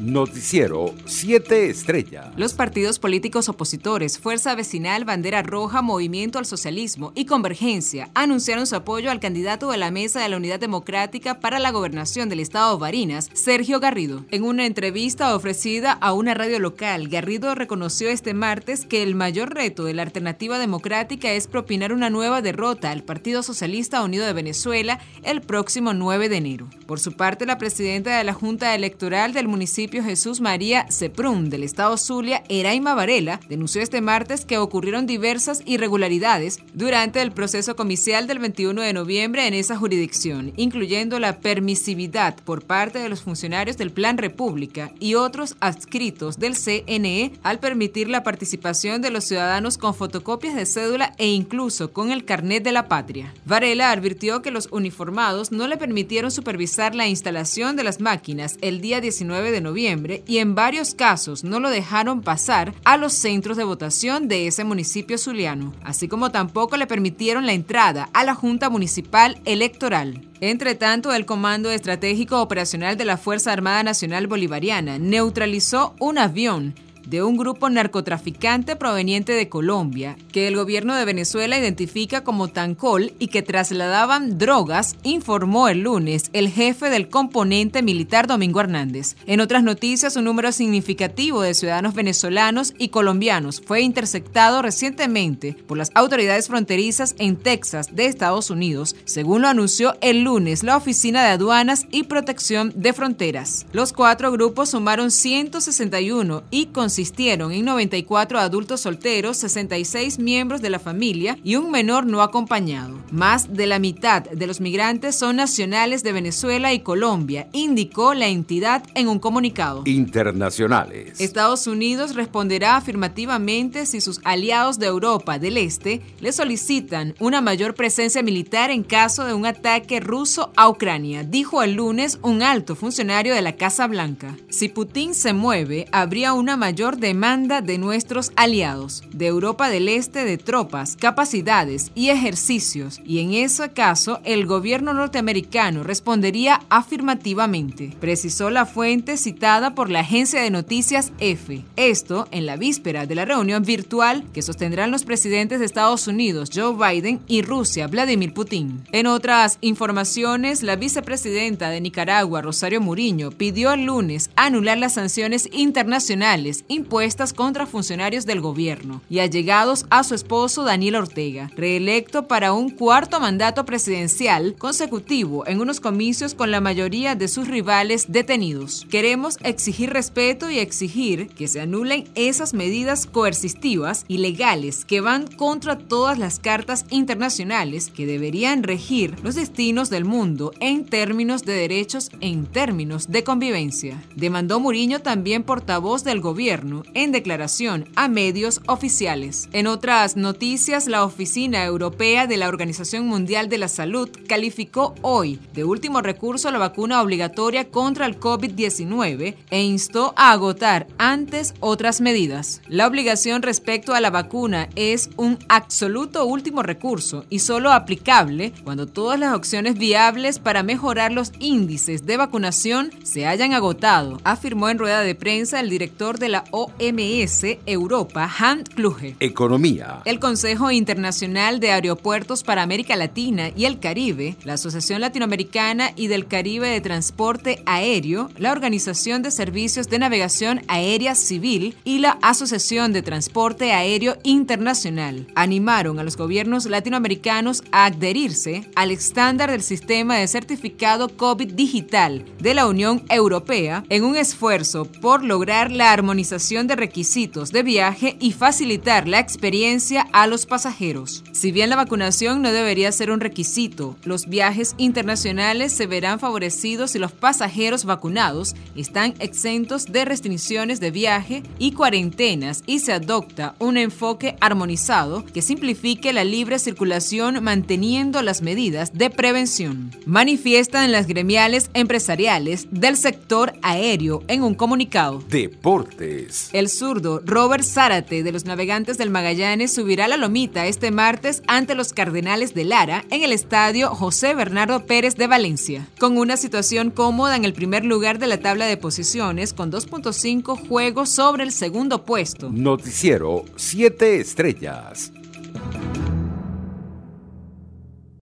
Noticiero 7 Estrellas. Los partidos políticos opositores, Fuerza Vecinal, Bandera Roja, Movimiento al Socialismo y Convergencia anunciaron su apoyo al candidato de la Mesa de la Unidad Democrática para la gobernación del estado Barinas, Sergio Garrido. En una entrevista ofrecida a una radio local, Garrido reconoció este martes que el mayor reto de la alternativa democrática es propinar una nueva derrota al Partido Socialista Unido de Venezuela el próximo 9 de enero. Por su parte, la presidenta de la Junta Electoral del municipio Jesús María Seprún del estado Zulia, Eraima Varela, denunció este martes que ocurrieron diversas irregularidades durante el proceso comicial del 21 de noviembre en esa jurisdicción, incluyendo la permisividad por parte de los funcionarios del Plan República y otros adscritos del CNE al permitir la participación de los ciudadanos con fotocopias de cédula e incluso con el carnet de la patria. Varela advirtió que los uniformados no le permitieron supervisar la instalación de las máquinas el día 19 de noviembre y en varios casos no lo dejaron pasar a los centros de votación de ese municipio zuliano, así como tampoco le permitieron la entrada a la Junta Municipal Electoral. Entre tanto, el Comando Estratégico Operacional de la Fuerza Armada Nacional Bolivariana neutralizó un avión de un grupo narcotraficante proveniente de Colombia, que el gobierno de Venezuela identifica como Tancol y que trasladaban drogas, informó el lunes el jefe del componente militar Domingo Hernández. En otras noticias, un número significativo de ciudadanos venezolanos y colombianos fue interceptado recientemente por las autoridades fronterizas en Texas de Estados Unidos, según lo anunció el lunes la Oficina de Aduanas y Protección de Fronteras. Los cuatro grupos sumaron 161 y consiguieron consistieron en 94 adultos solteros, 66 miembros de la familia y un menor no acompañado. Más de la mitad de los migrantes son nacionales de Venezuela y Colombia, indicó la entidad en un comunicado. Internacionales. Estados Unidos responderá afirmativamente si sus aliados de Europa del Este le solicitan una mayor presencia militar en caso de un ataque ruso a Ucrania, dijo el lunes un alto funcionario de la Casa Blanca. Si Putin se mueve, habría una mayor demanda de nuestros aliados, de Europa del Este, de tropas, capacidades y ejercicios, y en ese caso el gobierno norteamericano respondería afirmativamente, precisó la fuente citada por la agencia de noticias EFE. Esto en la víspera de la reunión virtual que sostendrán los presidentes de Estados Unidos, Joe Biden, y Rusia, Vladimir Putin. En otras informaciones, la vicepresidenta de Nicaragua, Rosario Muriño, pidió el lunes anular las sanciones internacionales impuestas contra funcionarios del gobierno y allegados a su esposo Daniel Ortega, reelecto para un cuarto mandato presidencial consecutivo en unos comicios con la mayoría de sus rivales detenidos. Queremos exigir respeto y exigir que se anulen esas medidas coercitivas y legales que van contra todas las cartas internacionales que deberían regir los destinos del mundo en términos de derechos, en términos de convivencia. Demandó Muriño también portavoz del gobierno en declaración a medios oficiales. En otras noticias, la Oficina Europea de la Organización Mundial de la Salud calificó hoy de último recurso la vacuna obligatoria contra el COVID-19 e instó a agotar antes otras medidas. La obligación respecto a la vacuna es un absoluto último recurso y solo aplicable cuando todas las opciones viables para mejorar los índices de vacunación se hayan agotado, afirmó en rueda de prensa el director de la OMS Europa, Hans Kluge. Economía. El Consejo Internacional de Aeropuertos para América Latina y el Caribe, la Asociación Latinoamericana y del Caribe de Transporte Aéreo, la Organización de Servicios de Navegación Aérea Civil y la Asociación de Transporte Aéreo Internacional animaron a los gobiernos latinoamericanos a adherirse al estándar del sistema de certificado COVID digital de la Unión Europea en un esfuerzo por lograr la armonización de requisitos de viaje y facilitar la experiencia a los pasajeros. Si bien la vacunación no debería ser un requisito, los viajes internacionales se verán favorecidos si los pasajeros vacunados están exentos de restricciones de viaje y cuarentenas y se adopta un enfoque armonizado que simplifique la libre circulación manteniendo las medidas de prevención. Manifiestan las gremiales empresariales del sector aéreo en un comunicado. Deportes. El zurdo Robert Zárate de los Navegantes del Magallanes subirá la lomita este martes ante los Cardenales de Lara en el estadio José Bernardo Pérez de Valencia, con una situación cómoda en el primer lugar de la tabla de posiciones con 2.5 juegos sobre el segundo puesto. Noticiero 7 estrellas.